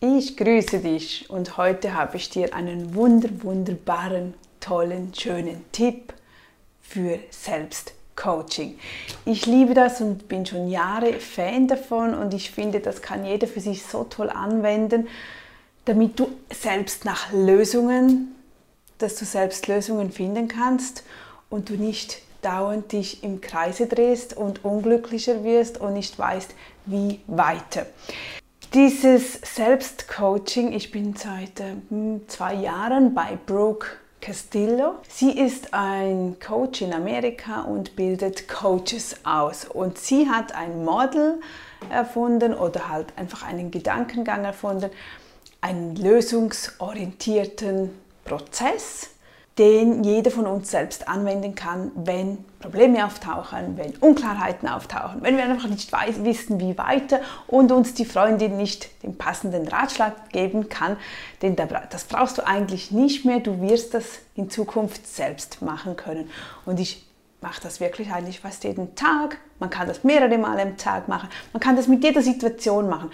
Ich grüße dich und heute habe ich dir einen wunder, wunderbaren, tollen, schönen Tipp für Selbstcoaching. Ich liebe das und bin schon Jahre Fan davon und ich finde, das kann jeder für sich so toll anwenden, damit du selbst nach Lösungen, dass du selbst Lösungen finden kannst und du nicht dauernd dich im Kreise drehst und unglücklicher wirst und nicht weißt, wie weiter. Dieses Selbstcoaching, ich bin seit äh, zwei Jahren bei Brooke Castillo. Sie ist ein Coach in Amerika und bildet Coaches aus. Und sie hat ein Model erfunden oder halt einfach einen Gedankengang erfunden, einen lösungsorientierten Prozess, den jeder von uns selbst anwenden kann, wenn Probleme auftauchen, wenn Unklarheiten auftauchen, wenn wir einfach nicht weiß, wissen, wie weiter und uns die Freundin nicht den passenden Ratschlag geben kann, denn das brauchst du eigentlich nicht mehr, du wirst das in Zukunft selbst machen können. Und ich mache das wirklich eigentlich fast jeden Tag, man kann das mehrere Male am Tag machen, man kann das mit jeder Situation machen.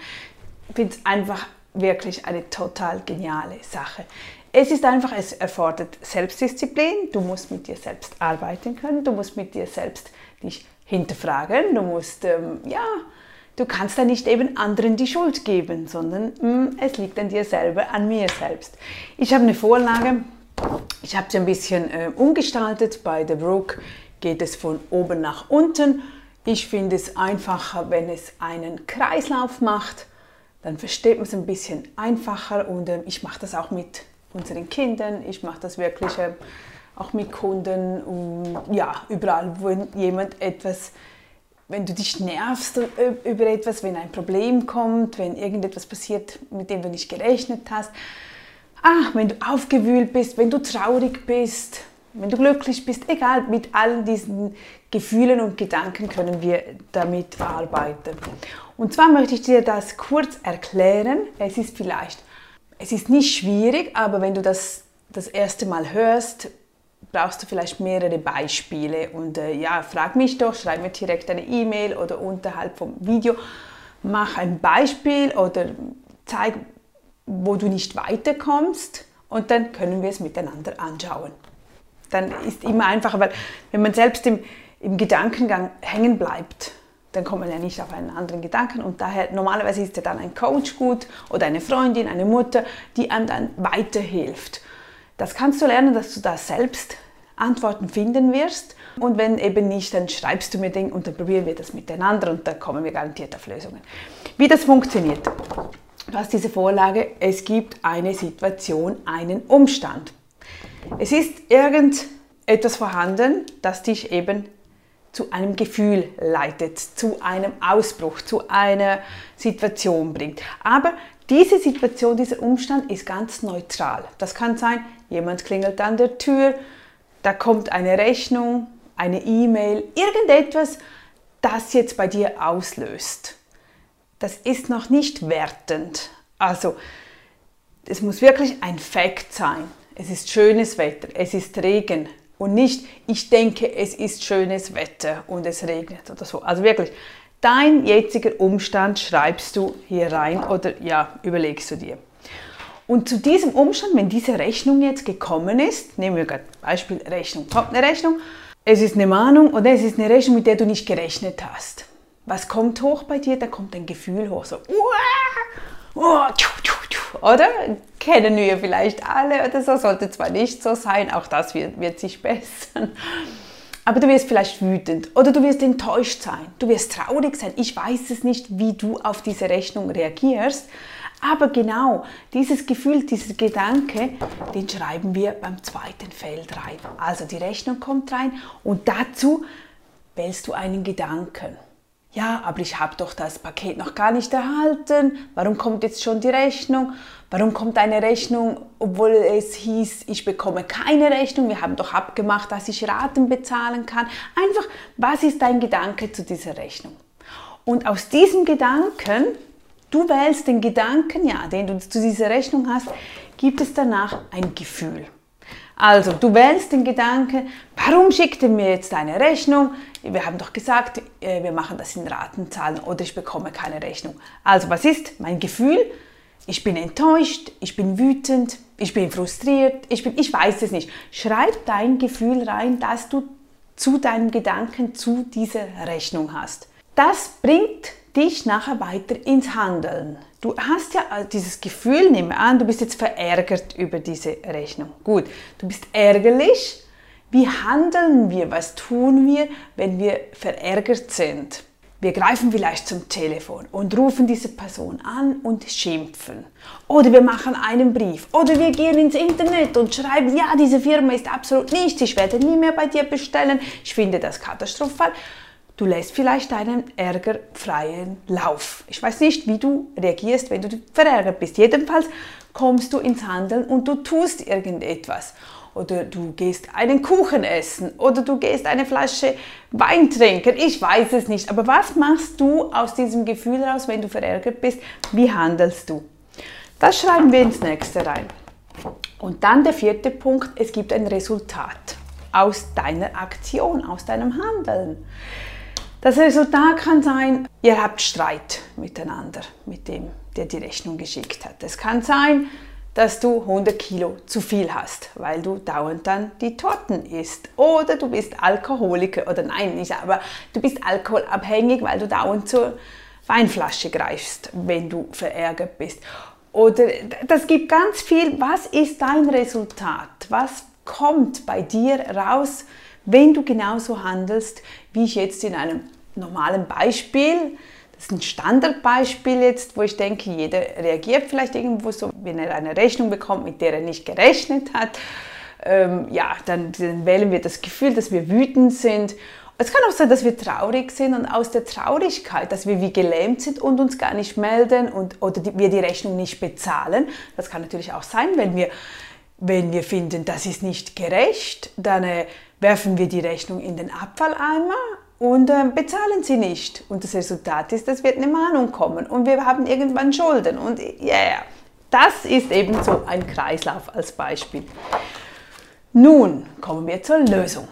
Ich finde es einfach wirklich eine total geniale Sache. Es ist einfach, es erfordert Selbstdisziplin. Du musst mit dir selbst arbeiten können. Du musst mit dir selbst dich hinterfragen. Du musst, ähm, ja, du kannst da nicht eben anderen die Schuld geben, sondern mh, mm, es liegt an dir selber, an mir selbst. Ich habe eine Vorlage. Ich habe sie ein bisschen äh, umgestaltet. Bei The Brook geht es von oben nach unten. Ich finde es einfacher, wenn es einen Kreislauf macht. Dann versteht man es ein bisschen einfacher und äh, ich mache das auch mit unseren Kindern. Ich mache das wirklich äh, auch mit Kunden und ja, überall, wo jemand etwas, wenn du dich nervst äh, über etwas, wenn ein Problem kommt, wenn irgendetwas passiert, mit dem du nicht gerechnet hast, ah, wenn du aufgewühlt bist, wenn du traurig bist, wenn du glücklich bist, egal, mit all diesen Gefühlen und Gedanken können wir damit arbeiten. Und zwar möchte ich dir das kurz erklären. Es ist vielleicht es ist nicht schwierig, aber wenn du das das erste Mal hörst, brauchst du vielleicht mehrere Beispiele. Und äh, ja, frag mich doch, schreib mir direkt eine E-Mail oder unterhalb vom Video. Mach ein Beispiel oder zeig, wo du nicht weiterkommst und dann können wir es miteinander anschauen. Dann ist immer einfacher, weil wenn man selbst im, im Gedankengang hängen bleibt, dann kommt man ja nicht auf einen anderen Gedanken. Und daher, normalerweise ist ja dann ein Coach gut oder eine Freundin, eine Mutter, die einem dann weiterhilft. Das kannst du lernen, dass du da selbst Antworten finden wirst. Und wenn eben nicht, dann schreibst du mir Dinge und dann probieren wir das miteinander und dann kommen wir garantiert auf Lösungen. Wie das funktioniert. Du hast diese Vorlage, es gibt eine Situation, einen Umstand. Es ist irgendetwas vorhanden, das dich eben zu einem Gefühl leitet, zu einem Ausbruch, zu einer Situation bringt. Aber diese Situation, dieser Umstand ist ganz neutral. Das kann sein, jemand klingelt an der Tür, da kommt eine Rechnung, eine E-Mail, irgendetwas, das jetzt bei dir auslöst. Das ist noch nicht wertend. Also, es muss wirklich ein Fakt sein. Es ist schönes Wetter, es ist Regen, und nicht, ich denke, es ist schönes Wetter und es regnet oder so. Also wirklich, dein jetziger Umstand schreibst du hier rein oder ja, überlegst du dir. Und zu diesem Umstand, wenn diese Rechnung jetzt gekommen ist, nehmen wir gerade Beispiel Rechnung, kommt eine Rechnung, es ist eine Mahnung oder es ist eine Rechnung, mit der du nicht gerechnet hast. Was kommt hoch bei dir? Da kommt ein Gefühl hoch, so, uah, tschu, tschu, tschu, oder? kennen wir vielleicht alle oder so, sollte zwar nicht so sein, auch das wird, wird sich bessern. Aber du wirst vielleicht wütend oder du wirst enttäuscht sein, du wirst traurig sein. Ich weiß es nicht, wie du auf diese Rechnung reagierst. Aber genau dieses Gefühl, dieser Gedanke, den schreiben wir beim zweiten Feld rein. Also die Rechnung kommt rein und dazu wählst du einen Gedanken ja, aber ich habe doch das Paket noch gar nicht erhalten. Warum kommt jetzt schon die Rechnung? Warum kommt eine Rechnung, obwohl es hieß, ich bekomme keine Rechnung? Wir haben doch abgemacht, dass ich Raten bezahlen kann. Einfach, was ist dein Gedanke zu dieser Rechnung? Und aus diesem Gedanken, du wählst den Gedanken, ja, den du zu dieser Rechnung hast, gibt es danach ein Gefühl. Also, du wählst den Gedanken, warum schickt er mir jetzt eine Rechnung? Wir haben doch gesagt, äh, wir machen das in Ratenzahlen oder ich bekomme keine Rechnung. Also, was ist mein Gefühl? ich bin enttäuscht, ich bin wütend, ich bin frustriert, ich bin, ich weiß es nicht. Schreib dein Gefühl rein, dass du zu deinen Gedanken zu dieser Rechnung hast. Das bringt dich nachher weiter ins Handeln. Du hast ja dieses Gefühl, nehme an, du bist jetzt verärgert über diese Rechnung. Gut, du bist ärgerlich. Wie handeln wir? Was tun wir, wenn wir verärgert sind? Wir greifen vielleicht zum Telefon und rufen diese Person an und schimpfen. Oder wir machen einen Brief. Oder wir gehen ins Internet und schreiben, ja, diese Firma ist absolut nichts, ich werde nie mehr bei dir bestellen, ich finde das katastrophal. Du lässt vielleicht deinen Ärger freien Lauf. Ich weiß nicht, wie du reagierst, wenn du verärgert bist. Jedenfalls kommst du ins Handeln und du tust irgendetwas. Oder du gehst einen Kuchen essen oder du gehst eine Flasche Wein trinken. Ich weiß es nicht. Aber was machst du aus diesem Gefühl heraus, wenn du verärgert bist? Wie handelst du? Das schreiben wir ins nächste rein. Und dann der vierte Punkt, es gibt ein Resultat aus deiner Aktion, aus deinem Handeln. Das Resultat kann sein, ihr habt Streit miteinander, mit dem, der die Rechnung geschickt hat. Es kann sein, dass du 100 Kilo zu viel hast, weil du dauernd dann die Torten isst. Oder du bist Alkoholiker, oder nein, nicht, aber du bist alkoholabhängig, weil du dauernd zur Weinflasche greifst, wenn du verärgert bist. Oder das gibt ganz viel. Was ist dein Resultat? Was kommt bei dir raus, wenn du genauso handelst, wie ich jetzt in einem normalen Beispiel. Ist ein Standardbeispiel jetzt, wo ich denke, jeder reagiert vielleicht irgendwo so, wenn er eine Rechnung bekommt, mit der er nicht gerechnet hat. Ähm, ja, dann, dann wählen wir das Gefühl, dass wir wütend sind. Es kann auch sein, dass wir traurig sind und aus der Traurigkeit, dass wir wie gelähmt sind und uns gar nicht melden und, oder die, wir die Rechnung nicht bezahlen. Das kann natürlich auch sein, wenn wir, wenn wir finden, das ist nicht gerecht, dann äh, werfen wir die Rechnung in den Abfalleimer und äh, bezahlen sie nicht. Und das Resultat ist, es wird eine Mahnung kommen und wir haben irgendwann Schulden. Und ja, yeah, das ist eben so ein Kreislauf als Beispiel. Nun kommen wir zur Lösung.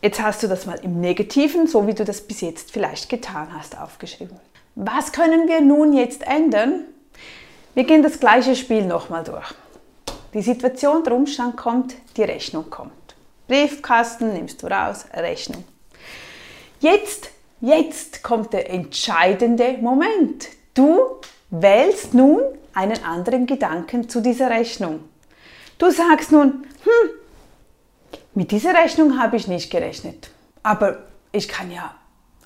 Jetzt hast du das mal im Negativen, so wie du das bis jetzt vielleicht getan hast, aufgeschrieben. Was können wir nun jetzt ändern? Wir gehen das gleiche Spiel nochmal durch. Die Situation, der Umstand kommt, die Rechnung kommt. Briefkasten nimmst du raus, Rechnung. Jetzt, jetzt kommt der entscheidende Moment. Du wählst nun einen anderen Gedanken zu dieser Rechnung. Du sagst nun, hm, mit dieser Rechnung habe ich nicht gerechnet, aber ich kann ja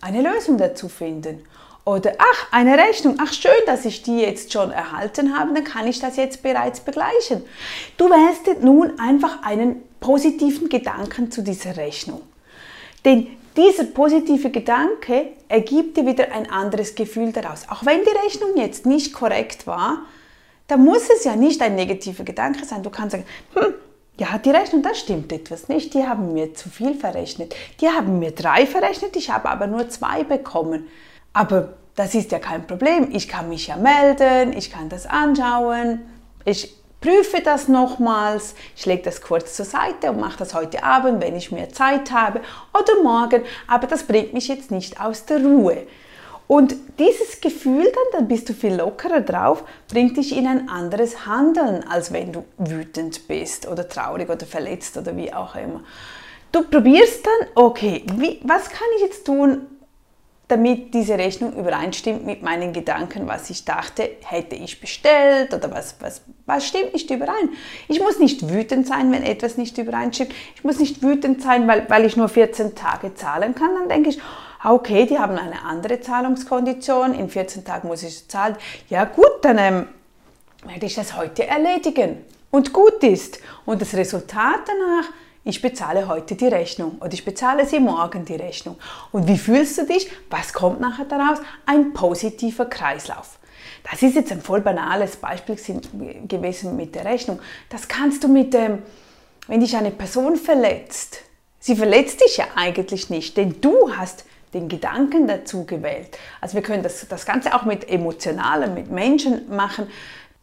eine Lösung dazu finden. Oder, ach, eine Rechnung, ach schön, dass ich die jetzt schon erhalten habe, dann kann ich das jetzt bereits begleichen. Du wählst nun einfach einen positiven Gedanken zu dieser Rechnung. Denn dieser positive Gedanke ergibt dir wieder ein anderes Gefühl daraus. Auch wenn die Rechnung jetzt nicht korrekt war, dann muss es ja nicht ein negativer Gedanke sein. Du kannst sagen, hm, ja, die Rechnung, da stimmt etwas nicht. Die haben mir zu viel verrechnet. Die haben mir drei verrechnet, ich habe aber nur zwei bekommen. Aber das ist ja kein Problem. Ich kann mich ja melden, ich kann das anschauen. Ich prüfe das nochmals, ich das kurz zur Seite und mache das heute Abend, wenn ich mehr Zeit habe oder morgen, aber das bringt mich jetzt nicht aus der Ruhe. Und dieses Gefühl dann, dann bist du viel lockerer drauf, bringt dich in ein anderes Handeln, als wenn du wütend bist oder traurig oder verletzt oder wie auch immer. Du probierst dann, okay, wie, was kann ich jetzt tun, damit diese Rechnung übereinstimmt mit meinen Gedanken, was ich dachte, hätte ich bestellt oder was, was, was stimmt nicht überein. Ich muss nicht wütend sein, wenn etwas nicht übereinstimmt. Ich muss nicht wütend sein, weil, weil ich nur 14 Tage zahlen kann. Dann denke ich, ah, okay, die haben eine andere Zahlungskondition, in 14 Tagen muss ich zahlen. Ja gut, dann ähm, werde ich das heute erledigen. Und gut ist. Und das Resultat danach ich bezahle heute die Rechnung oder ich bezahle sie morgen die Rechnung. Und wie fühlst du dich? Was kommt nachher daraus? Ein positiver Kreislauf. Das ist jetzt ein voll banales Beispiel gewesen mit der Rechnung. Das kannst du mit dem, wenn dich eine Person verletzt. Sie verletzt dich ja eigentlich nicht, denn du hast den Gedanken dazu gewählt. Also wir können das, das Ganze auch mit Emotionalen, mit Menschen machen.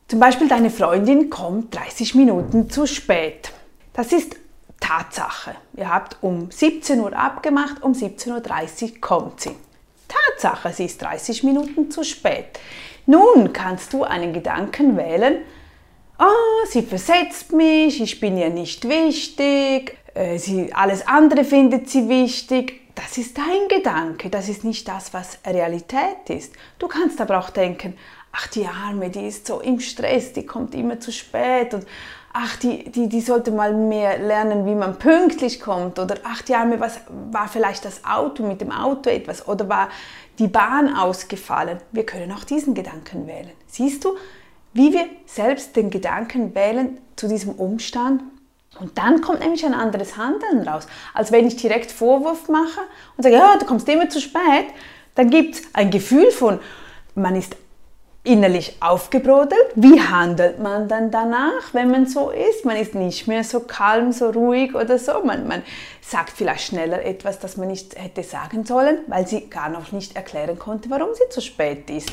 Zum Beispiel deine Freundin kommt 30 Minuten zu spät. Das ist Tatsache. Ihr habt um 17 Uhr abgemacht, um 17.30 Uhr kommt sie. Tatsache, sie ist 30 Minuten zu spät. Nun kannst du einen Gedanken wählen, oh, sie versetzt mich, ich bin ihr nicht wichtig, äh, sie, alles andere findet sie wichtig. Das ist dein Gedanke, das ist nicht das, was Realität ist. Du kannst aber auch denken, ach die Arme, die ist so im Stress, die kommt immer zu spät und ach, die, die, die sollte mal mehr lernen, wie man pünktlich kommt oder ach, die Arme, was war vielleicht das Auto mit dem Auto etwas oder war die Bahn ausgefallen. Wir können auch diesen Gedanken wählen. Siehst du, wie wir selbst den Gedanken wählen zu diesem Umstand? Und dann kommt nämlich ein anderes Handeln raus, als wenn ich direkt Vorwurf mache und sage, ja, du kommst immer zu spät. Dann gibt es ein Gefühl von, man ist innerlich aufgebrodelt. Wie handelt man dann danach, wenn man so ist? Man ist nicht mehr so kalm, so ruhig oder so. Man, man sagt vielleicht schneller etwas, das man nicht hätte sagen sollen, weil sie gar noch nicht erklären konnte, warum sie zu spät ist.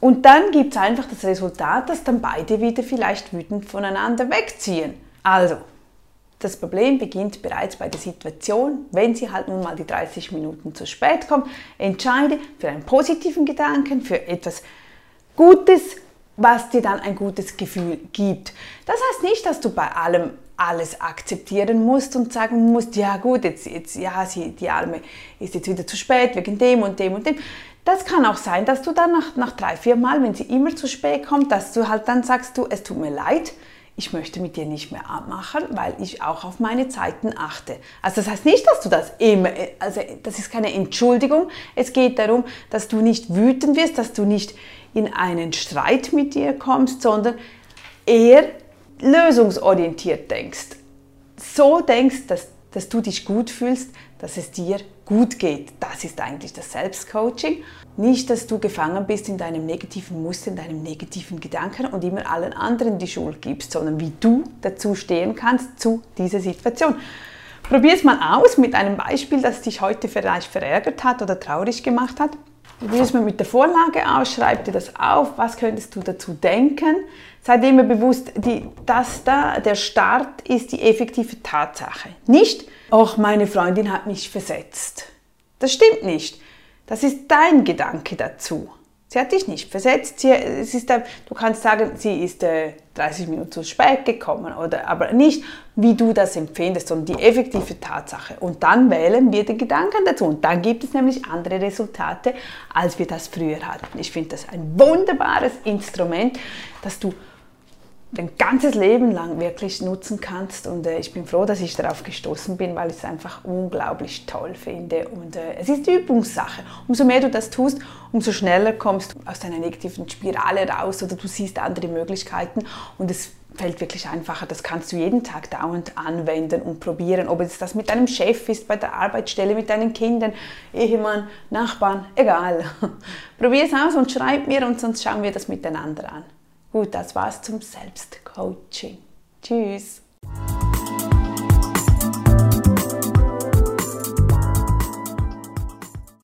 Und dann gibt es einfach das Resultat, dass dann beide wieder vielleicht wütend voneinander wegziehen. Also, das Problem beginnt bereits bei der Situation, wenn sie halt nun mal die 30 Minuten zu spät kommt. Entscheide für einen positiven Gedanken, für etwas Gutes, was dir dann ein gutes Gefühl gibt. Das heißt nicht, dass du bei allem alles akzeptieren musst und sagen musst, ja gut, jetzt, jetzt ja, sie, die Arme ist jetzt wieder zu spät wegen dem und dem und dem. Das kann auch sein, dass du dann nach, nach drei, vier Mal, wenn sie immer zu spät kommt, dass du halt dann sagst, du, es tut mir leid, ich möchte mit dir nicht mehr abmachen, weil ich auch auf meine Zeiten achte. Also das heißt nicht, dass du das immer, also das ist keine Entschuldigung. Es geht darum, dass du nicht wütend wirst, dass du nicht in einen Streit mit dir kommst, sondern eher lösungsorientiert denkst. So denkst, dass, dass du dich gut fühlst, dass es dir gut geht. Das ist eigentlich das Selbstcoaching. Nicht, dass du gefangen bist in deinem negativen Muster, in deinem negativen Gedanken und immer allen anderen die Schuld gibst, sondern wie du dazu stehen kannst zu dieser Situation. Probier es mal aus mit einem Beispiel, das dich heute vielleicht verärgert hat oder traurig gemacht hat. Probier es mal mit der Vorlage aus, schreib dir das auf, was könntest du dazu denken. Sei dir immer bewusst, die, das da, der Start ist die effektive Tatsache. Nicht, ach, meine Freundin hat mich versetzt. Das stimmt nicht. Das ist dein Gedanke dazu. Sie hat dich nicht versetzt. Sie, es ist, du kannst sagen, sie ist äh, 30 Minuten zu spät gekommen, oder, aber nicht, wie du das empfindest, sondern die effektive Tatsache. Und dann wählen wir den Gedanken dazu. Und dann gibt es nämlich andere Resultate, als wir das früher hatten. Ich finde das ein wunderbares Instrument, dass du dein ganzes Leben lang wirklich nutzen kannst. Und äh, ich bin froh, dass ich darauf gestoßen bin, weil ich es einfach unglaublich toll finde. Und äh, es ist Übungssache. Umso mehr du das tust, umso schneller kommst du aus deiner negativen Spirale raus oder du siehst andere Möglichkeiten und es fällt wirklich einfacher. Das kannst du jeden Tag dauernd anwenden und probieren. Ob es das mit deinem Chef ist, bei der Arbeitsstelle, mit deinen Kindern, Ehemann, Nachbarn, egal. Probier es aus und schreib mir und sonst schauen wir das miteinander an. Gut, das war's zum Selbstcoaching. Tschüss!